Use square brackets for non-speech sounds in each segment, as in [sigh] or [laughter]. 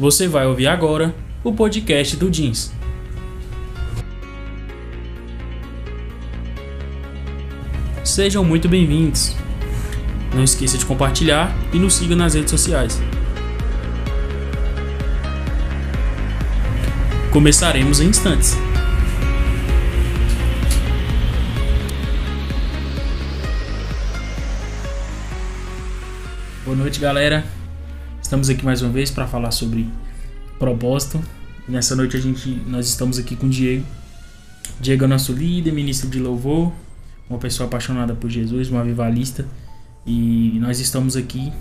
Você vai ouvir agora o podcast do Jeans. Sejam muito bem-vindos. Não esqueça de compartilhar e nos siga nas redes sociais. Começaremos em instantes. Boa noite, galera. Estamos aqui mais uma vez para falar sobre propósito. Nessa noite a gente, nós estamos aqui com o Diego. Diego é nosso líder, ministro de louvor, uma pessoa apaixonada por Jesus, uma avivalista. E nós estamos aqui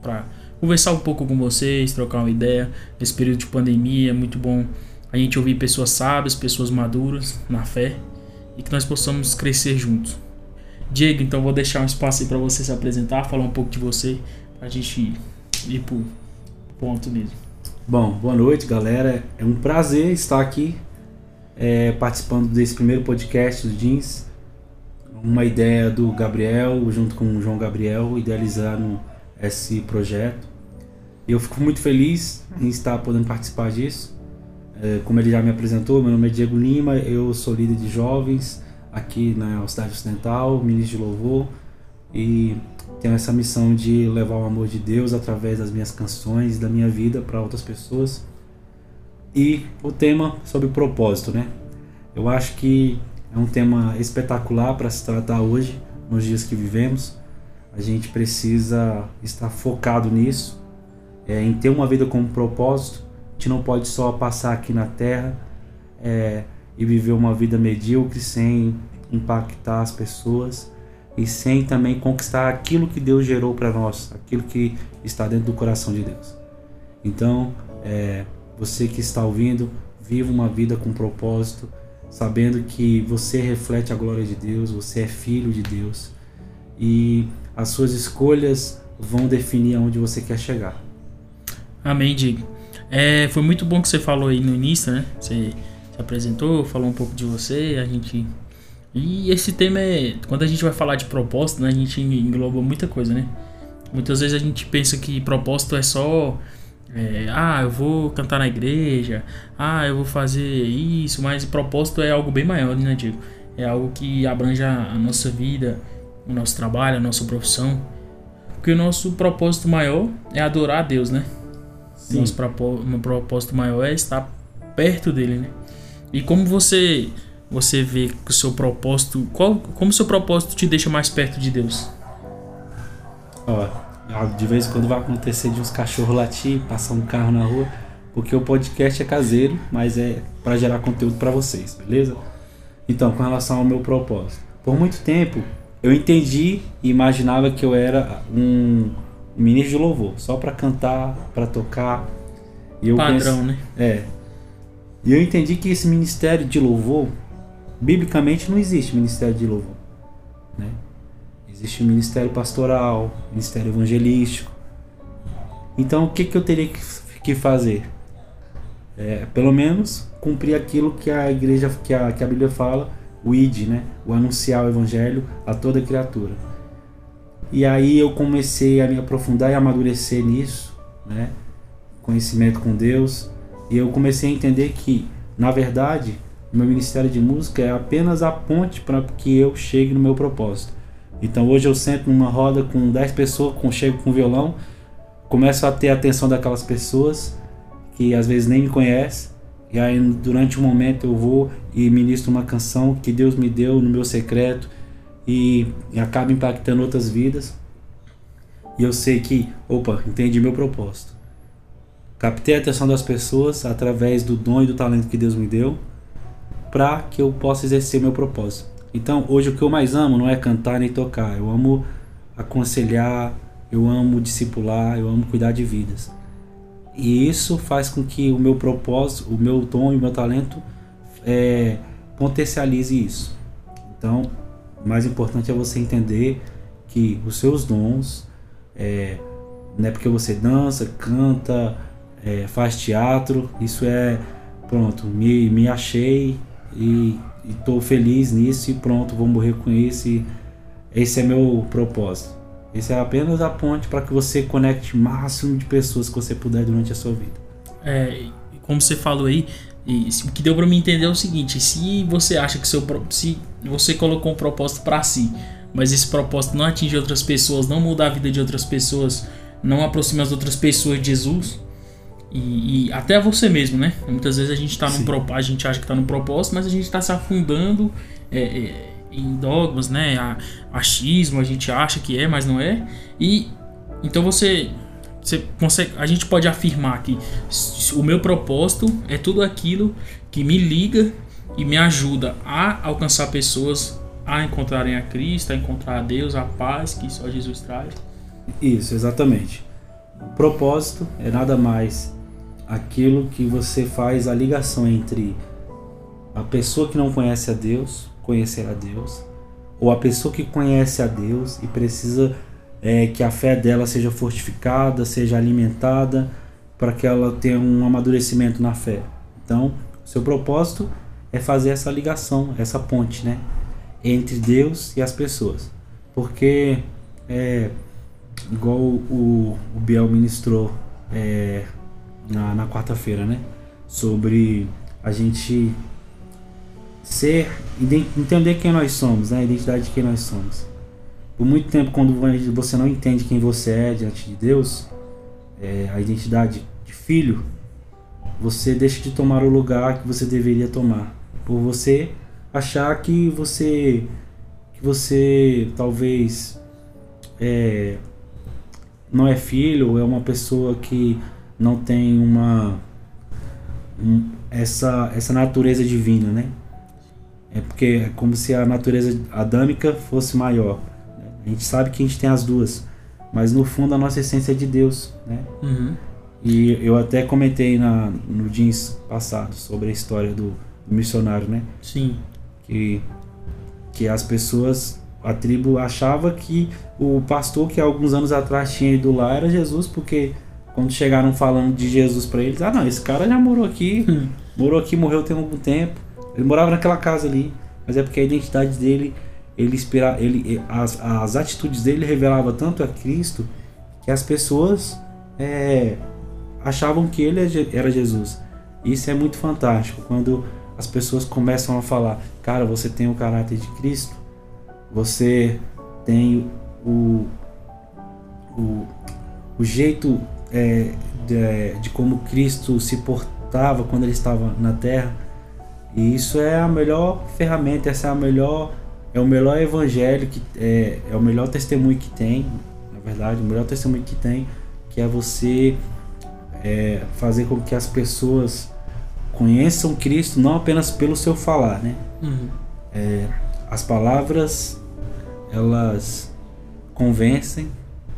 para conversar um pouco com vocês, trocar uma ideia. Nesse período de pandemia é muito bom a gente ouvir pessoas sábias, pessoas maduras na fé e que nós possamos crescer juntos. Diego, então vou deixar um espaço aí para você se apresentar, falar um pouco de você, pra gente ir pro ponto mesmo. Bom, boa noite, galera. É um prazer estar aqui é, participando desse primeiro podcast do Jeans. Uma ideia do Gabriel, junto com o João Gabriel, idealizaram esse projeto. E eu fico muito feliz em estar podendo participar disso. É, como ele já me apresentou, meu nome é Diego Lima, eu sou líder de jovens aqui na Cidade Ocidental, ministro de louvor e tenho essa missão de levar o amor de Deus através das minhas canções, da minha vida para outras pessoas. E o tema sobre propósito, né? Eu acho que é um tema espetacular para se tratar hoje, nos dias que vivemos. A gente precisa estar focado nisso, é, em ter uma vida com propósito gente não pode só passar aqui na Terra é, e viver uma vida medíocre sem impactar as pessoas e sem também conquistar aquilo que Deus gerou para nós, aquilo que está dentro do coração de Deus. Então, é, você que está ouvindo, viva uma vida com propósito, sabendo que você reflete a glória de Deus, você é filho de Deus e as suas escolhas vão definir aonde você quer chegar. Amém, Diego. É, foi muito bom que você falou aí no início, né? Você se apresentou, falou um pouco de você, a gente. E esse tema é. Quando a gente vai falar de propósito, né? A gente engloba muita coisa, né? Muitas vezes a gente pensa que propósito é só. É, ah, eu vou cantar na igreja. Ah, eu vou fazer isso. Mas propósito é algo bem maior, né, Diego? É algo que abrange a nossa vida, o nosso trabalho, a nossa profissão. Porque o nosso propósito maior é adorar a Deus, né? Sim. Nosso propósito, maior é estar perto dele, né? E como você você vê que o seu propósito, qual, como o seu propósito te deixa mais perto de Deus? Ó, de vez em quando vai acontecer de uns cachorros latir, passar um carro na rua, porque o podcast é caseiro, mas é para gerar conteúdo para vocês, beleza? Então, com relação ao meu propósito, por muito tempo eu entendi e imaginava que eu era um ministro de louvor, só para cantar, para tocar. E eu Padrão, conheci, né? É. E eu entendi que esse ministério de louvor, biblicamente não existe ministério de louvor, né? Existe o ministério pastoral, ministério evangelístico. Então o que, que eu teria que, fazer? É, pelo menos cumprir aquilo que a igreja, que a, que a Bíblia fala, o id, né? O anunciar o evangelho a toda criatura. E aí eu comecei a me aprofundar e amadurecer nisso, né? Conhecimento com Deus. E eu comecei a entender que, na verdade, meu ministério de música é apenas a ponte para que eu chegue no meu propósito. Então hoje eu sento numa roda com 10 pessoas, com, chego com violão, começo a ter a atenção daquelas pessoas que às vezes nem me conhecem. E aí durante um momento eu vou e ministro uma canção que Deus me deu no meu secreto e, e acaba impactando outras vidas. E eu sei que, opa, entendi meu propósito. Captei a atenção das pessoas através do dom e do talento que Deus me deu para que eu possa exercer meu propósito. Então, hoje o que eu mais amo não é cantar nem tocar, eu amo aconselhar, eu amo discipular, eu amo cuidar de vidas. E isso faz com que o meu propósito, o meu dom e o meu talento é, potencialize isso. Então, o mais importante é você entender que os seus dons, é, não é porque você dança, canta, é, faz teatro, isso é pronto, me, me achei e estou feliz nisso e pronto, vou morrer com isso. E esse é meu propósito. Esse é apenas a ponte para que você conecte o máximo de pessoas que você puder durante a sua vida. é, como você falou aí, e o que deu para me entender é o seguinte: se você acha que seu se você colocou um propósito para si, mas esse propósito não atinge outras pessoas, não muda a vida de outras pessoas, não aproxima as outras pessoas de Jesus, e, e até você mesmo, né? Muitas vezes a gente tá num pro, a gente acha que tá no propósito, mas a gente está se afundando é, é, em dogmas, né? A, achismo, a gente acha que é, mas não é. E então você você consegue, a gente pode afirmar que o meu propósito é tudo aquilo que me liga e me ajuda a alcançar pessoas a encontrarem a Cristo, a encontrar a Deus, a paz que só Jesus traz. Isso, exatamente. O propósito é nada mais aquilo que você faz a ligação entre a pessoa que não conhece a Deus, conhecer a Deus, ou a pessoa que conhece a Deus e precisa é, que a fé dela seja fortificada, seja alimentada, para que ela tenha um amadurecimento na fé. Então, seu propósito é fazer essa ligação, essa ponte, né, entre Deus e as pessoas, porque é igual o, o Biel ministrou é, na, na quarta-feira, né, sobre a gente ser entender quem nós somos, né, a identidade de quem nós somos. Por muito tempo, quando você não entende quem você é diante de Deus, é, a identidade de filho, você deixa de tomar o lugar que você deveria tomar. Por você achar que você que você talvez é, não é filho, é uma pessoa que não tem uma um, essa essa natureza divina, né? É porque é como se a natureza adâmica fosse maior. A gente sabe que a gente tem as duas, mas no fundo a nossa essência é de Deus, né? Uhum. E eu até comentei na, no jeans passado sobre a história do, do, missionário, né? Sim. Que, que as pessoas, a tribo achava que o pastor que alguns anos atrás tinha ido lá era Jesus, porque quando chegaram falando de Jesus para eles, ah não, esse cara já morou aqui, hum. morou aqui, morreu tem algum tempo. Ele morava naquela casa ali, mas é porque a identidade dele ele inspira, ele, as, as atitudes dele revelava tanto a Cristo que as pessoas é, achavam que ele é era Jesus. Isso é muito fantástico quando as pessoas começam a falar, cara, você tem o caráter de Cristo, você tem o, o, o jeito é, de, de como Cristo se portava quando ele estava na terra. E isso é a melhor ferramenta, essa é a melhor é o melhor evangelho que é, é o melhor testemunho que tem, na verdade, o melhor testemunho que tem, que é você é, fazer com que as pessoas conheçam Cristo não apenas pelo seu falar, né? Uhum. É, as palavras elas convencem,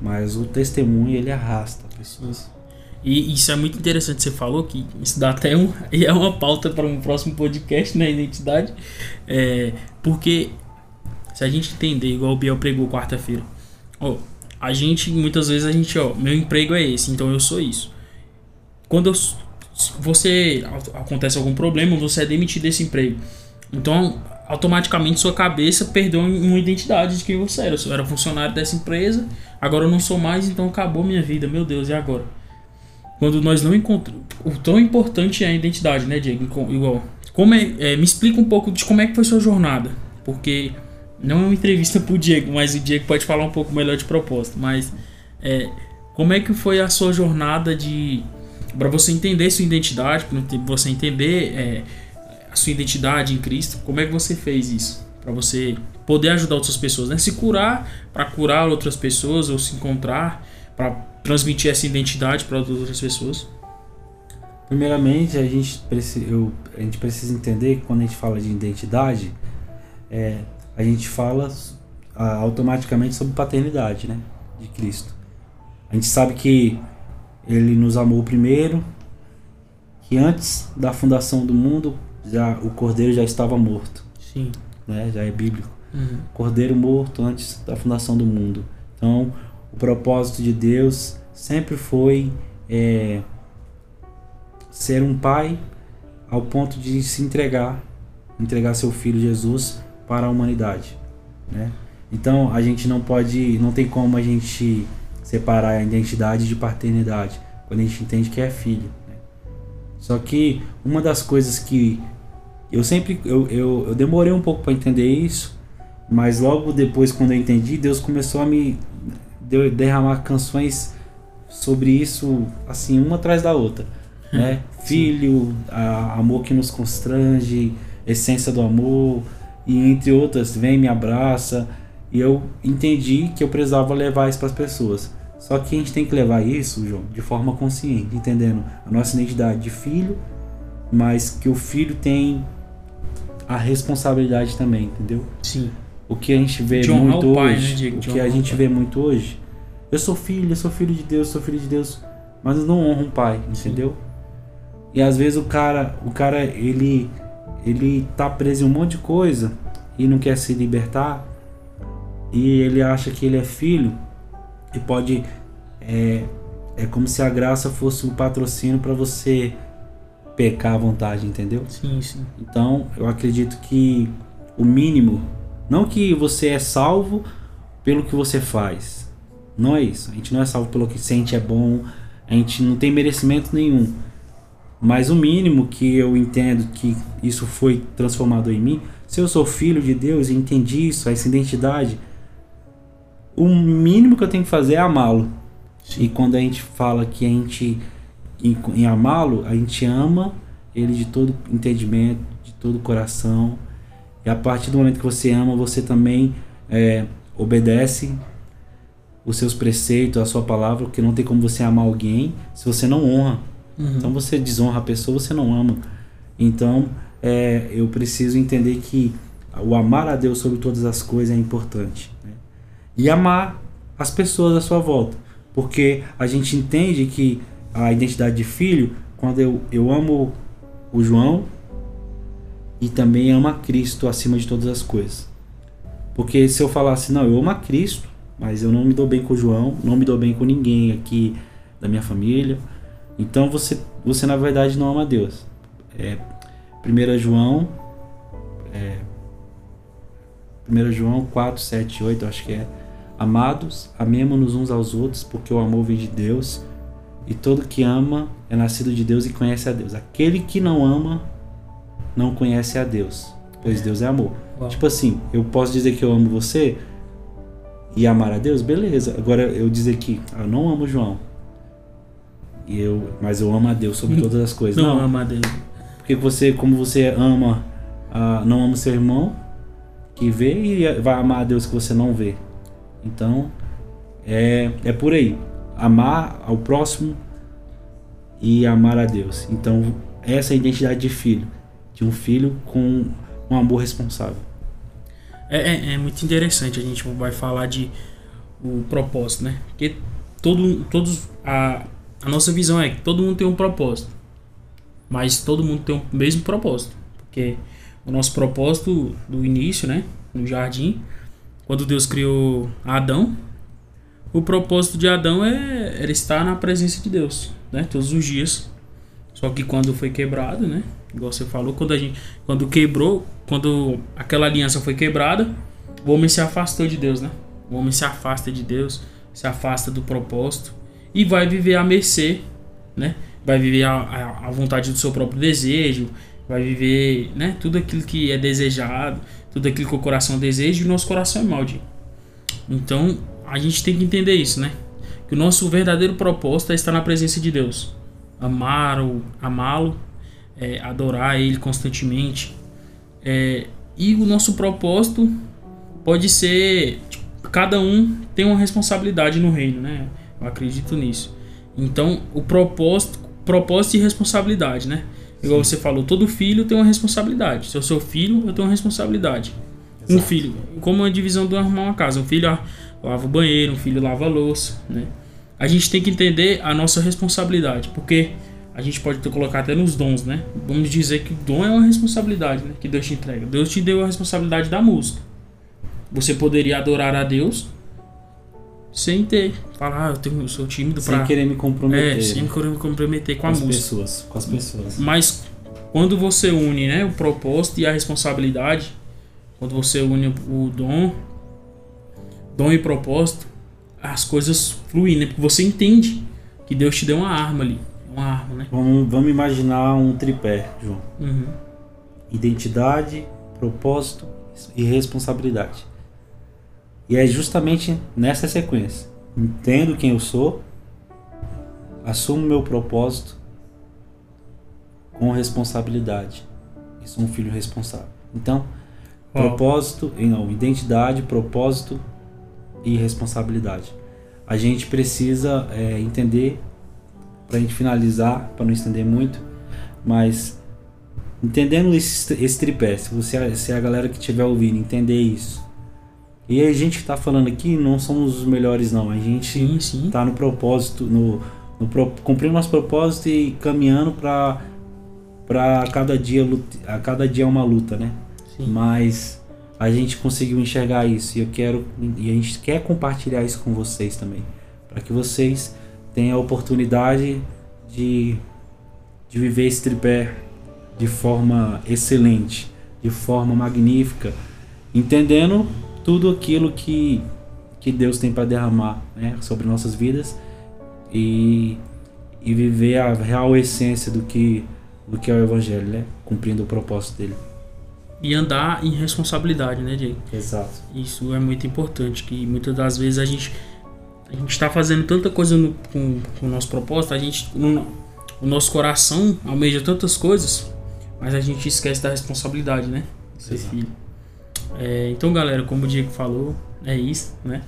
mas o testemunho ele arrasta pessoas. E isso é muito interessante você falou que isso dá até um [laughs] é uma pauta para um próximo podcast na né, identidade, é, porque se a gente entender, igual o Biel pregou quarta-feira, ó, a gente, muitas vezes a gente, ó, meu emprego é esse, então eu sou isso. Quando eu, você acontece algum problema, você é demitido desse emprego. Então, automaticamente sua cabeça perdeu uma identidade de quem você era. Eu era funcionário dessa empresa, agora eu não sou mais, então acabou minha vida. Meu Deus, e agora? Quando nós não encontramos. O tão importante é a identidade, né, Diego? Igual. Como é, é, me explica um pouco de como é que foi sua jornada. Porque não é uma entrevista pro Diego, mas o Diego pode falar um pouco melhor de propósito. Mas é, como é que foi a sua jornada de. para você entender sua identidade, para você entender é, a sua identidade em Cristo, como é que você fez isso? Para você poder ajudar outras pessoas, né? Se curar, para curar outras pessoas, ou se encontrar, para transmitir essa identidade para outras pessoas. Primeiramente, a gente, precisa, eu, a gente precisa entender que quando a gente fala de identidade, é, a gente fala automaticamente sobre paternidade, né, de Cristo. A gente sabe que ele nos amou primeiro, que antes da fundação do mundo já o cordeiro já estava morto. Sim. Né, já é bíblico. Uhum. Cordeiro morto antes da fundação do mundo. Então, o propósito de Deus sempre foi é, ser um pai ao ponto de se entregar, entregar seu filho Jesus para a humanidade, né? Então a gente não pode, não tem como a gente separar a identidade de paternidade quando a gente entende que é filho. Né? Só que uma das coisas que eu sempre eu, eu, eu demorei um pouco para entender isso, mas logo depois quando eu entendi, Deus começou a me derramar canções sobre isso assim uma atrás da outra, né? Filho, a, amor que nos constrange, essência do amor e entre outras, vem me abraça. E eu entendi que eu precisava levar isso para as pessoas. Só que a gente tem que levar isso, João, de forma consciente, entendendo a nossa identidade de filho, mas que o filho tem a responsabilidade também, entendeu? Sim. O que a gente vê honrar muito pai, hoje, né, Diego? o De que a gente vê muito hoje, eu sou filho, eu sou filho de Deus, sou filho de Deus, mas eu não honro um pai, entendeu? E às vezes o cara, o cara ele ele tá preso em um monte de coisa e não quer se libertar e ele acha que ele é filho e pode é, é como se a graça fosse um patrocínio para você pecar à vontade, entendeu? Sim, sim. Então, eu acredito que o mínimo, não que você é salvo pelo que você faz. Não é isso. A gente não é salvo pelo que sente é bom, a gente não tem merecimento nenhum. Mas o mínimo que eu entendo que isso foi transformado em mim, se eu sou filho de Deus e entendi isso, essa identidade, o mínimo que eu tenho que fazer é amá-lo. E quando a gente fala que a gente em, em amá-lo, a gente ama ele de todo entendimento, de todo coração. E a partir do momento que você ama, você também é, obedece os seus preceitos, a sua palavra, porque não tem como você amar alguém se você não honra. Uhum. Então você desonra a pessoa, você não ama. Então é, eu preciso entender que o amar a Deus sobre todas as coisas é importante. né? E amar as pessoas à sua volta. Porque a gente entende que a identidade de filho, quando eu, eu amo o João e também amo a Cristo acima de todas as coisas. Porque se eu falasse, não, eu amo a Cristo, mas eu não me dou bem com o João, não me dou bem com ninguém aqui da minha família, então você, você na verdade não ama Deus. É, 1 João. É, 1 João 4, 7, 8, acho que é. Amados, amemos-nos uns aos outros, porque o amor vem de Deus. E todo que ama é nascido de Deus e conhece a Deus. Aquele que não ama não conhece a Deus, pois Deus é amor. Uau. Tipo assim, eu posso dizer que eu amo você e amar a Deus, beleza. Agora eu dizer que "Ah, eu não amo João, e eu, mas eu amo a Deus sobre [laughs] todas as coisas. Não, Não, ama a Deus. porque você, como você ama, ah, não ama o seu irmão que vê e vai amar a Deus que você não vê. Então é, é por aí, amar ao próximo e amar a Deus. Então essa é a identidade de filho, de um filho com um amor responsável. É, é, é muito interessante a gente vai falar de o propósito, né? Porque todo, todos a, a nossa visão é que todo mundo tem um propósito, mas todo mundo tem o mesmo propósito, porque o nosso propósito do início, né, no jardim, quando Deus criou Adão, o propósito de Adão é, era estar na presença de Deus, né, todos os dias. Só que quando foi quebrado, né, igual você falou, quando a gente, quando quebrou, quando aquela aliança foi quebrada, o homem se afastou de Deus, né? O homem se afasta de Deus, se afasta do propósito e vai viver à mercê, né? Vai viver a vontade do seu próprio desejo, vai viver, né? Tudo aquilo que é desejado, tudo aquilo que o coração deseja e o nosso coração é mau, Diego. Então, a gente tem que entender isso, né? Que o nosso verdadeiro propósito é estar na presença de Deus. Amar-o, amá-lo, é, adorar ele constantemente. É, e o nosso propósito pode ser. tipo, cada um tem uma responsabilidade no reino, né? Eu acredito nisso. Então, o propósito, propósito e responsabilidade, né? Igual você falou, todo filho tem uma responsabilidade. Se eu sou filho, eu tenho uma responsabilidade. Um Exato. filho, como a divisão do arrumar uma casa. Um filho lava o banheiro, um filho lava a louça, né? A gente tem que entender a nossa responsabilidade, porque a gente pode ter colocar até nos dons, né? Vamos dizer que o dom é uma responsabilidade, né? Que Deus te entrega. Deus te deu a responsabilidade da música. Você poderia adorar a Deus sem ter, falar, ah, eu, tenho, eu sou tímido Sem pra. querer me comprometer É, sem querer me comprometer com com a as música. pessoas, com as pessoas. Mas quando você une né, o propósito e a responsabilidade, quando você une o dom, dom e propósito, as coisas fluem, né? Porque você entende que Deus te deu uma arma ali. uma arma, né? Vamos, vamos imaginar um tripé, João. Uhum. Identidade, propósito e responsabilidade. E é justamente nessa sequência. Entendo quem eu sou, assumo meu propósito com responsabilidade. E sou um filho responsável. Então. Propósito, não, identidade, propósito e responsabilidade. A gente precisa é, entender, para a gente finalizar, para não estender muito, mas entendendo esse, esse tripé, se, você, se a galera que estiver ouvindo entender isso, e a gente que está falando aqui não somos os melhores não, a gente Sim, sim. tá no propósito, no, no pro- cumprindo nosso propósito e caminhando para para cada dia a cada dia é uma luta, né? Mas a gente conseguiu enxergar isso e eu quero e a gente quer compartilhar isso com vocês também, para que vocês tenham a oportunidade de de viver esse tripé de forma excelente, de forma magnífica, entendendo tudo aquilo que que Deus tem para derramar, né, sobre nossas vidas e e viver a real essência do que do que é o evangelho, né, cumprindo o propósito dele. E andar em responsabilidade, né, Diego? Exato. Isso é muito importante, que muitas das vezes a gente a gente está fazendo tanta coisa no- com, com o nosso propósito, a gente no- o nosso coração almeja tantas coisas, mas a gente esquece da responsabilidade, né? Ser Exato. filho. É, então, galera, como o Diego falou, é isso, né?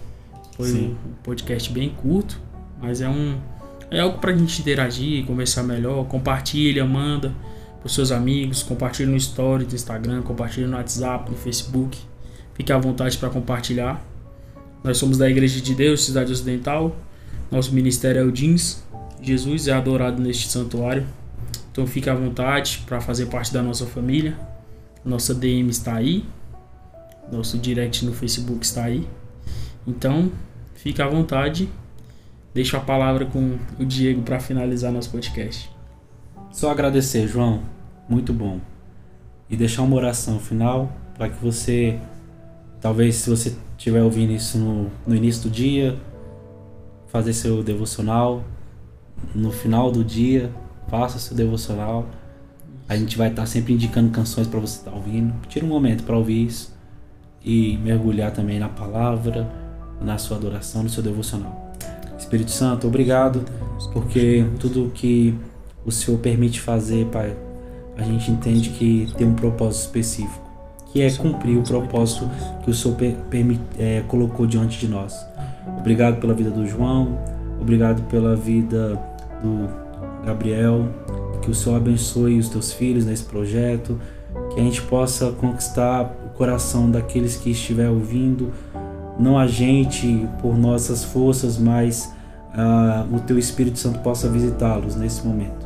Foi Sim. um podcast bem curto, mas é um é algo pra gente interagir, conversar melhor, compartilha, manda pros seus amigos, compartilha no story do Instagram, compartilha no WhatsApp, no Facebook. Fique à vontade para compartilhar. Nós somos da Igreja de Deus, Cidade Ocidental. Nosso ministério é o Jeans. Jesus é adorado neste santuário. Então fique à vontade para fazer parte da nossa família. Nossa DM está aí. Nosso direct no Facebook está aí. Então, fique à vontade. Deixo a palavra com o Diego para finalizar nosso podcast. Só agradecer, João. Muito bom. E deixar uma oração final para que você, talvez se você estiver ouvindo isso no, no início do dia, fazer seu devocional. No final do dia, faça seu devocional. A gente vai estar sempre indicando canções para você estar ouvindo. Tira um momento para ouvir isso e mergulhar também na palavra, na sua adoração, no seu devocional. Espírito Santo, obrigado porque tudo que o Senhor permite fazer, Pai, a gente entende que tem um propósito específico, que é cumprir o propósito que o Senhor é, colocou diante de nós. Obrigado pela vida do João, obrigado pela vida do Gabriel, que o Senhor abençoe os teus filhos nesse projeto, que a gente possa conquistar o coração daqueles que estiver ouvindo, não a gente por nossas forças, mas ah, o teu Espírito Santo possa visitá-los nesse momento,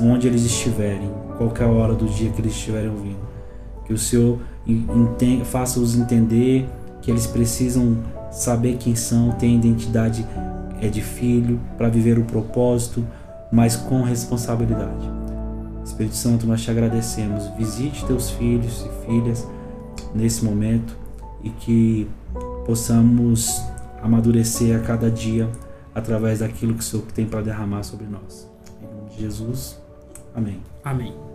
onde eles estiverem, qualquer hora do dia que eles estiverem ouvindo. Que o Senhor faça-os entender que eles precisam saber quem são, ter identidade é de filho para viver o propósito, mas com responsabilidade. Espírito Santo, nós te agradecemos. Visite teus filhos e filhas nesse momento e que possamos amadurecer a cada dia através daquilo que o Senhor tem para derramar sobre nós. Jesus. Amém. Amém.